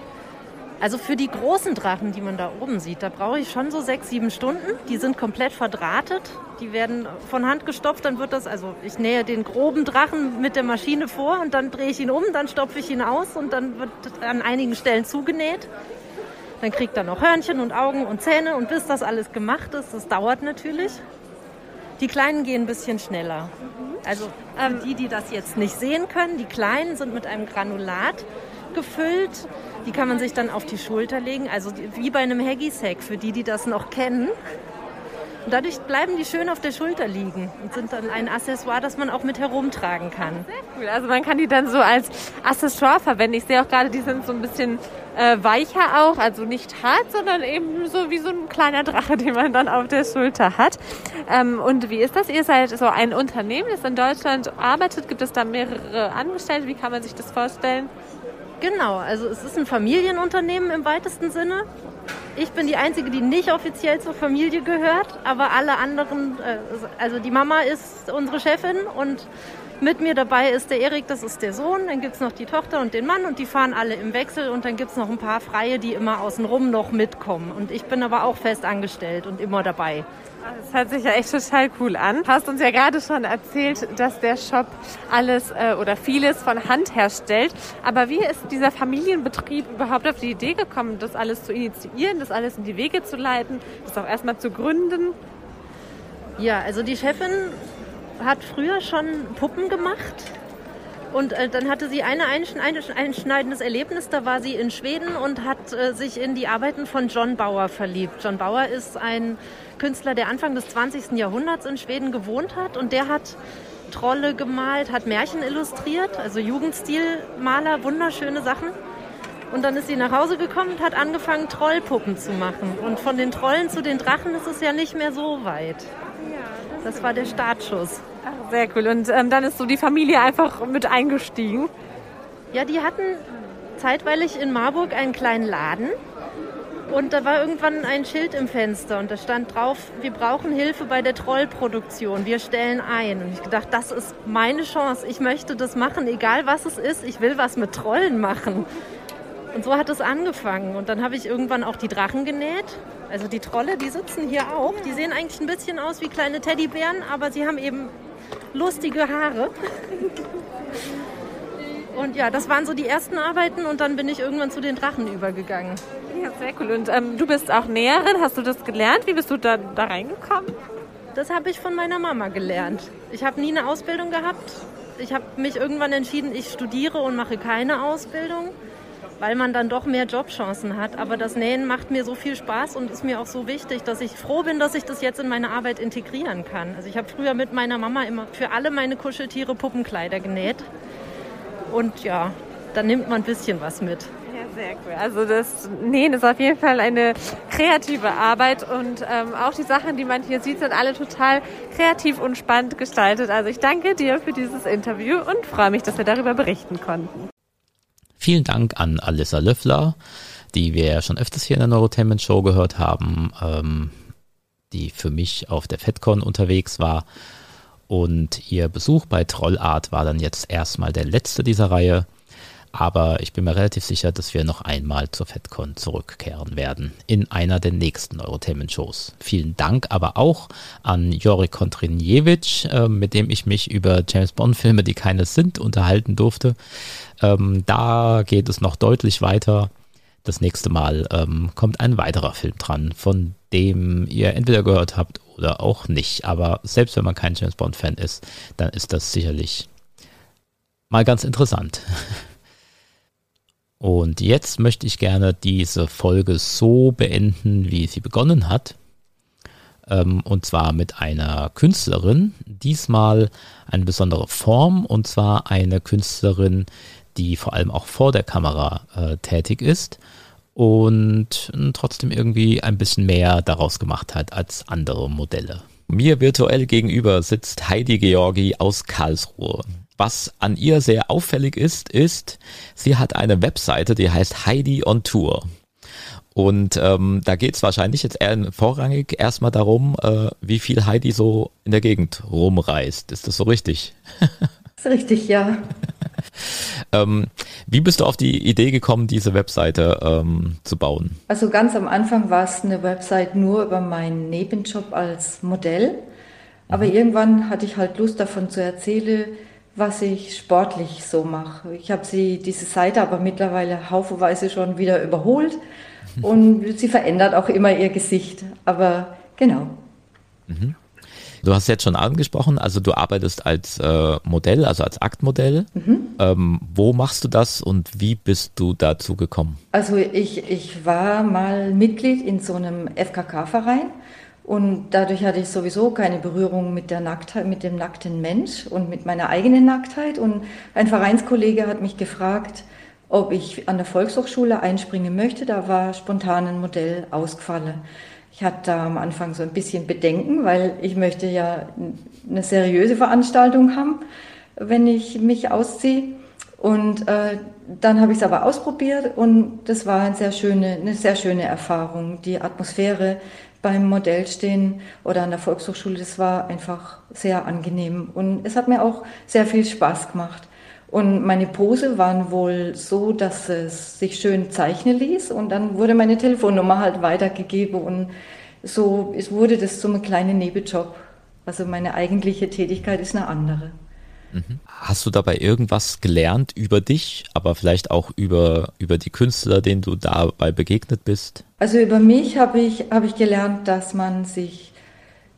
Also für die großen Drachen, die man da oben sieht, da brauche ich schon so sechs, sieben Stunden. Die sind komplett verdrahtet. Die werden von Hand gestopft. Dann wird das, also ich nähe den groben Drachen mit der Maschine vor und dann drehe ich ihn um, dann stopfe ich ihn aus und dann wird an einigen Stellen zugenäht. Dann kriegt er noch Hörnchen und Augen und Zähne und bis das alles gemacht ist, das dauert natürlich. Die Kleinen gehen ein bisschen schneller. Also ähm, die, die das jetzt nicht sehen können, die Kleinen sind mit einem Granulat gefüllt. Die kann man sich dann auf die Schulter legen, also wie bei einem Haggy-Sack, für die, die das noch kennen. Und dadurch bleiben die schön auf der Schulter liegen und sind dann ein Accessoire, das man auch mit herumtragen kann. Sehr cool. Also man kann die dann so als Accessoire verwenden. Ich sehe auch gerade, die sind so ein bisschen äh, weicher auch, also nicht hart, sondern eben so wie so ein kleiner Drache, den man dann auf der Schulter hat. Ähm, und wie ist das? Ihr seid so ein Unternehmen, das in Deutschland arbeitet. Gibt es da mehrere Angestellte? Wie kann man sich das vorstellen? Genau, also es ist ein Familienunternehmen im weitesten Sinne. Ich bin die Einzige, die nicht offiziell zur Familie gehört, aber alle anderen, äh, also die Mama ist unsere Chefin und mit mir dabei ist der Erik, das ist der Sohn, dann gibt es noch die Tochter und den Mann und die fahren alle im Wechsel und dann gibt es noch ein paar Freie, die immer außenrum noch mitkommen. Und ich bin aber auch fest angestellt und immer dabei. Das hört sich ja echt total cool an. Du hast uns ja gerade schon erzählt, dass der Shop alles äh, oder vieles von Hand herstellt. Aber wie ist dieser Familienbetrieb überhaupt auf die Idee gekommen, das alles zu initiieren, das alles in die Wege zu leiten, das auch erstmal zu gründen? Ja, also die Chefin hat früher schon Puppen gemacht und äh, dann hatte sie eine einschneidendes Erlebnis. Da war sie in Schweden und hat äh, sich in die Arbeiten von John Bauer verliebt. John Bauer ist ein Künstler, der Anfang des 20. Jahrhunderts in Schweden gewohnt hat und der hat Trolle gemalt, hat Märchen illustriert, also Jugendstilmaler, wunderschöne Sachen. Und dann ist sie nach Hause gekommen und hat angefangen, Trollpuppen zu machen. Und von den Trollen zu den Drachen ist es ja nicht mehr so weit. Das war der Startschuss. Ach, sehr cool. Und ähm, dann ist so die Familie einfach mit eingestiegen. Ja, die hatten zeitweilig in Marburg einen kleinen Laden und da war irgendwann ein Schild im Fenster und da stand drauf, wir brauchen Hilfe bei der Trollproduktion, wir stellen ein. Und ich gedacht, das ist meine Chance, ich möchte das machen, egal was es ist, ich will was mit Trollen machen. Und so hat es angefangen. Und dann habe ich irgendwann auch die Drachen genäht. Also die Trolle, die sitzen hier auch. Die sehen eigentlich ein bisschen aus wie kleine Teddybären, aber sie haben eben lustige Haare. Und ja, das waren so die ersten Arbeiten und dann bin ich irgendwann zu den Drachen übergegangen. Ja, sehr cool. Und ähm, du bist auch Näherin. Hast du das gelernt? Wie bist du da, da reingekommen? Das habe ich von meiner Mama gelernt. Ich habe nie eine Ausbildung gehabt. Ich habe mich irgendwann entschieden, ich studiere und mache keine Ausbildung, weil man dann doch mehr Jobchancen hat. Aber das Nähen macht mir so viel Spaß und ist mir auch so wichtig, dass ich froh bin, dass ich das jetzt in meine Arbeit integrieren kann. Also ich habe früher mit meiner Mama immer für alle meine Kuscheltiere Puppenkleider genäht. Und ja, dann nimmt man ein bisschen was mit. Sehr cool. Also das Nähen ist auf jeden Fall eine kreative Arbeit und ähm, auch die Sachen, die man hier sieht, sind alle total kreativ und spannend gestaltet. Also ich danke dir für dieses Interview und freue mich, dass wir darüber berichten konnten. Vielen Dank an Alissa Löffler, die wir ja schon öfters hier in der Neurotainment Show gehört haben, ähm, die für mich auf der FedCon unterwegs war. Und ihr Besuch bei Trollart war dann jetzt erstmal der letzte dieser Reihe. Aber ich bin mir relativ sicher, dass wir noch einmal zur FedCon zurückkehren werden in einer der nächsten Eurotainment-Shows. Vielen Dank aber auch an Jori Kontrinjewitsch, äh, mit dem ich mich über James Bond-Filme, die keines sind, unterhalten durfte. Ähm, da geht es noch deutlich weiter. Das nächste Mal ähm, kommt ein weiterer Film dran, von dem ihr entweder gehört habt oder auch nicht. Aber selbst wenn man kein James Bond-Fan ist, dann ist das sicherlich mal ganz interessant. Und jetzt möchte ich gerne diese Folge so beenden, wie sie begonnen hat. Ähm, und zwar mit einer Künstlerin. Diesmal eine besondere Form. Und zwar eine Künstlerin, die vor allem auch vor der Kamera äh, tätig ist und trotzdem irgendwie ein bisschen mehr daraus gemacht hat als andere Modelle. Mir virtuell gegenüber sitzt Heidi Georgi aus Karlsruhe. Was an ihr sehr auffällig ist, ist, sie hat eine Webseite, die heißt Heidi on Tour. Und ähm, da geht es wahrscheinlich jetzt eher vorrangig erstmal darum, äh, wie viel Heidi so in der Gegend rumreist. Ist das so richtig? ist richtig, ja. ähm, wie bist du auf die Idee gekommen, diese Webseite ähm, zu bauen? Also ganz am Anfang war es eine Website nur über meinen Nebenjob als Modell. Aber mhm. irgendwann hatte ich halt Lust davon zu erzählen, was ich sportlich so mache. Ich habe sie, diese Seite aber mittlerweile haufenweise schon wieder überholt und sie verändert auch immer ihr Gesicht. Aber genau. Mhm. Du hast jetzt schon angesprochen, also du arbeitest als äh, Modell, also als Aktmodell. Mhm. Ähm, wo machst du das und wie bist du dazu gekommen? Also ich, ich war mal Mitglied in so einem FKK-Verein und dadurch hatte ich sowieso keine Berührung mit der Nacktheit, mit dem nackten Mensch und mit meiner eigenen Nacktheit. Und ein Vereinskollege hat mich gefragt, ob ich an der Volkshochschule einspringen möchte. Da war spontan ein Modell ausgefallen. Ich hatte da am Anfang so ein bisschen Bedenken, weil ich möchte ja eine seriöse Veranstaltung haben, wenn ich mich ausziehe. Und äh, dann habe ich es aber ausprobiert und das war eine sehr schöne, eine sehr schöne Erfahrung. Die Atmosphäre beim Modellstehen oder an der Volkshochschule, das war einfach sehr angenehm und es hat mir auch sehr viel Spaß gemacht. Und meine Pose waren wohl so, dass es sich schön zeichnen ließ und dann wurde meine Telefonnummer halt weitergegeben und so es wurde das so ein kleiner Nebenjob. Also meine eigentliche Tätigkeit ist eine andere. Mhm. Hast du dabei irgendwas gelernt über dich, aber vielleicht auch über, über die Künstler, denen du dabei begegnet bist? Also über mich habe ich, hab ich gelernt, dass man sich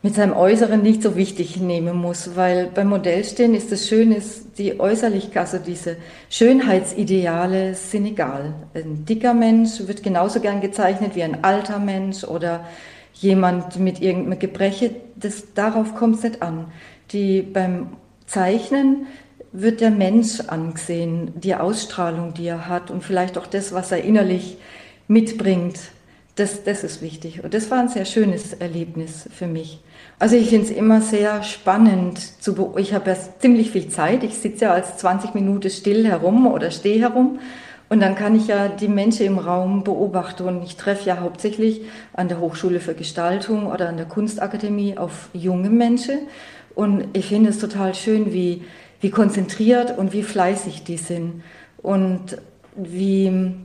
mit seinem Äußeren nicht so wichtig nehmen muss, weil beim Modellstehen ist das Schöne, die Äußerlichkeit, also diese Schönheitsideale sind egal. Ein dicker Mensch wird genauso gern gezeichnet wie ein alter Mensch oder jemand mit irgendeinem Gebreche. Das, darauf kommt es nicht an. Die, beim Zeichnen wird der Mensch angesehen, die Ausstrahlung, die er hat und vielleicht auch das, was er innerlich mitbringt. Das, das ist wichtig. Und das war ein sehr schönes Erlebnis für mich. Also ich finde es immer sehr spannend zu beobachten. Ich habe ja ziemlich viel Zeit. Ich sitze ja als 20 Minuten still herum oder stehe herum. Und dann kann ich ja die Menschen im Raum beobachten. Und ich treffe ja hauptsächlich an der Hochschule für Gestaltung oder an der Kunstakademie auf junge Menschen. Und ich finde es total schön, wie, wie konzentriert und wie fleißig die sind. Und wie,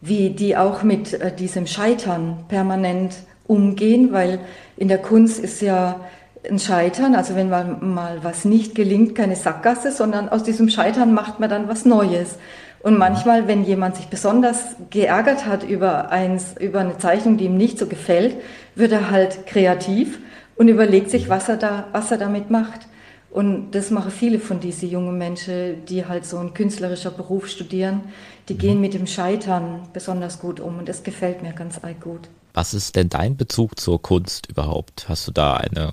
wie die auch mit äh, diesem Scheitern permanent umgehen, weil in der Kunst ist ja ein Scheitern, also wenn man mal was nicht gelingt, keine Sackgasse, sondern aus diesem Scheitern macht man dann was Neues. Und manchmal, wenn jemand sich besonders geärgert hat über, eins, über eine Zeichnung, die ihm nicht so gefällt, wird er halt kreativ und überlegt sich, was er, da, was er damit macht. Und das machen viele von diesen jungen Menschen, die halt so ein künstlerischer Beruf studieren. Die gehen mit dem Scheitern besonders gut um und das gefällt mir ganz gut. Was ist denn dein Bezug zur Kunst überhaupt? Hast du da eine,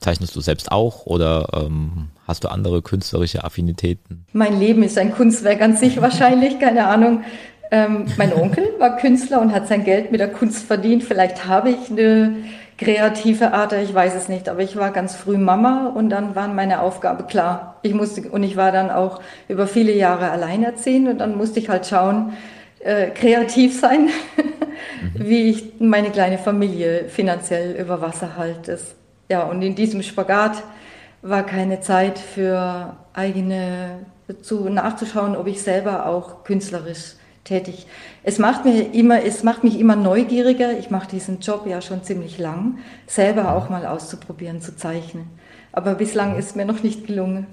zeichnest du selbst auch oder ähm, hast du andere künstlerische Affinitäten? Mein Leben ist ein Kunstwerk an sich wahrscheinlich, keine Ahnung. Ähm, mein Onkel war Künstler und hat sein Geld mit der Kunst verdient. Vielleicht habe ich eine kreative Ader, ich weiß es nicht, aber ich war ganz früh Mama und dann war meine Aufgabe klar. Ich musste, und ich war dann auch über viele Jahre alleinerziehend und dann musste ich halt schauen, äh, kreativ sein, mhm. wie ich meine kleine Familie finanziell über Wasser halte. Ja, und in diesem Spagat war keine Zeit für eigene, zu, nachzuschauen, ob ich selber auch künstlerisch tätig. Es macht mir immer, es macht mich immer neugieriger. Ich mache diesen Job ja schon ziemlich lang, selber auch mal auszuprobieren, zu zeichnen. Aber bislang ist mir noch nicht gelungen.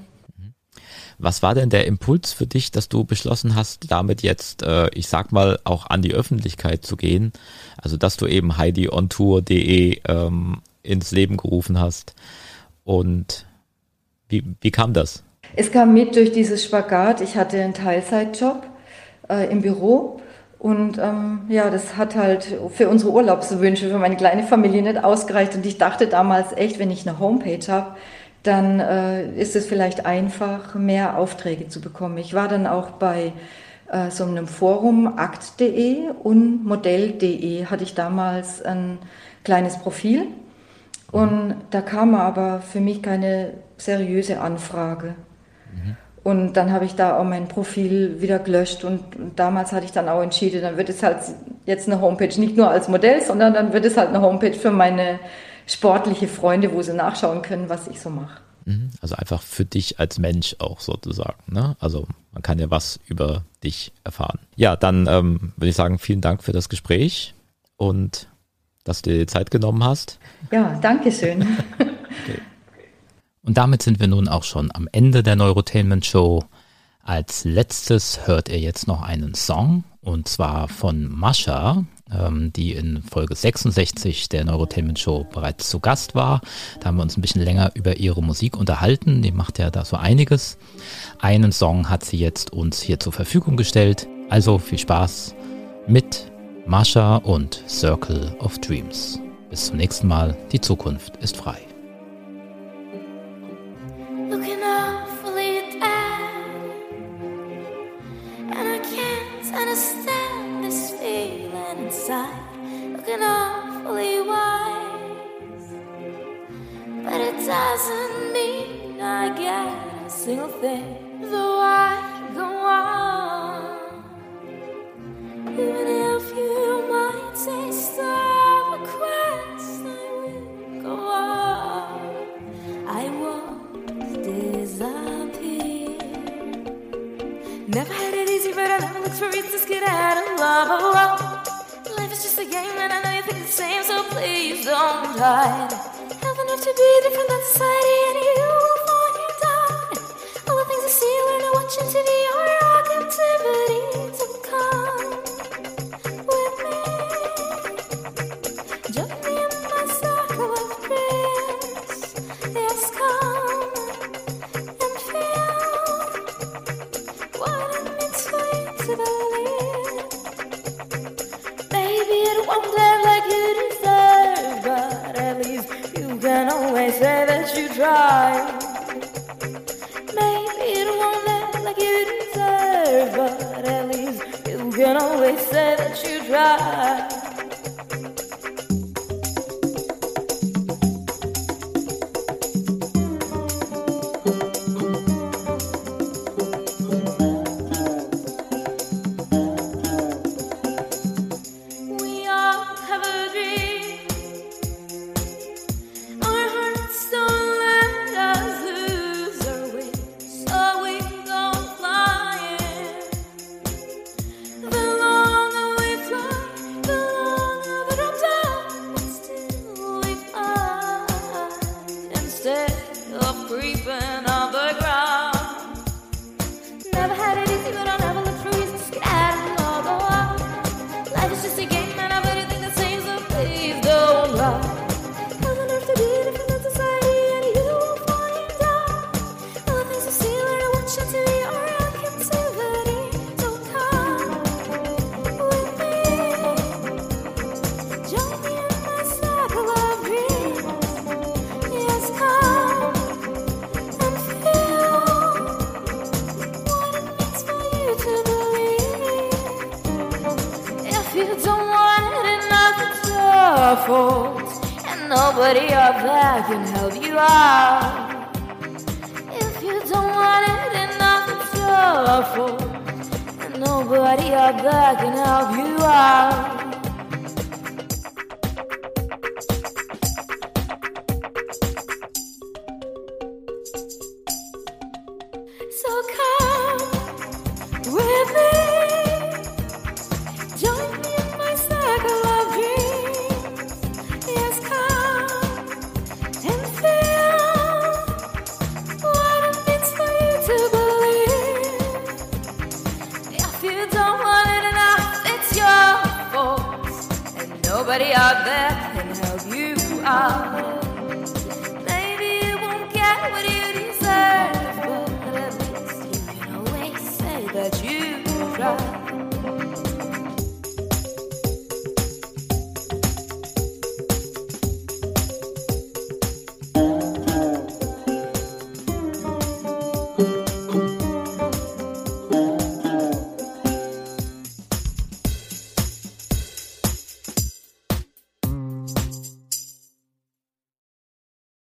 Was war denn der Impuls für dich, dass du beschlossen hast, damit jetzt, äh, ich sag mal, auch an die Öffentlichkeit zu gehen? Also, dass du eben heidiontour.de ähm, ins Leben gerufen hast. Und wie, wie kam das? Es kam mit durch dieses Spagat. Ich hatte einen Teilzeitjob äh, im Büro. Und ähm, ja, das hat halt für unsere Urlaubswünsche, für meine kleine Familie nicht ausgereicht. Und ich dachte damals echt, wenn ich eine Homepage habe, dann äh, ist es vielleicht einfach, mehr Aufträge zu bekommen. Ich war dann auch bei äh, so einem Forum, akt.de und modell.de hatte ich damals ein kleines Profil. Und da kam aber für mich keine seriöse Anfrage. Und dann habe ich da auch mein Profil wieder gelöscht und, und, damals hatte ich dann auch entschieden, dann wird es halt jetzt eine Homepage, nicht nur als Modell, sondern dann wird es halt eine Homepage für meine sportliche Freunde, wo sie nachschauen können, was ich so mache. Mhm. Also einfach für dich als Mensch auch sozusagen. Ne? Also man kann ja was über dich erfahren. Ja, dann ähm, würde ich sagen, vielen Dank für das Gespräch und dass du dir Zeit genommen hast. Ja, danke schön. Und damit sind wir nun auch schon am Ende der Neurotainment Show. Als letztes hört ihr jetzt noch einen Song und zwar von Mascha, ähm, die in Folge 66 der Neurotainment Show bereits zu Gast war. Da haben wir uns ein bisschen länger über ihre Musik unterhalten. Die macht ja da so einiges. Einen Song hat sie jetzt uns hier zur Verfügung gestellt. Also viel Spaß mit Mascha und Circle of Dreams. Bis zum nächsten Mal. Die Zukunft ist frei. looking awfully dead. And I can't understand this feeling inside, looking awfully wise. But it doesn't mean I get a single thing, though I go on. Even if you might say stop I will go on. I will disappear. Never had it easy, but I never looked for reasons to get out of love alone. Life is just a game, and I know you think the same, so please don't hide Have enough to be different than society, and you will find you die. All the things I see, learn to watch TV or your captivity. So come fault. And nobody out there can help you out. If you don't want it enough, it's your fault. And nobody out there can help you out.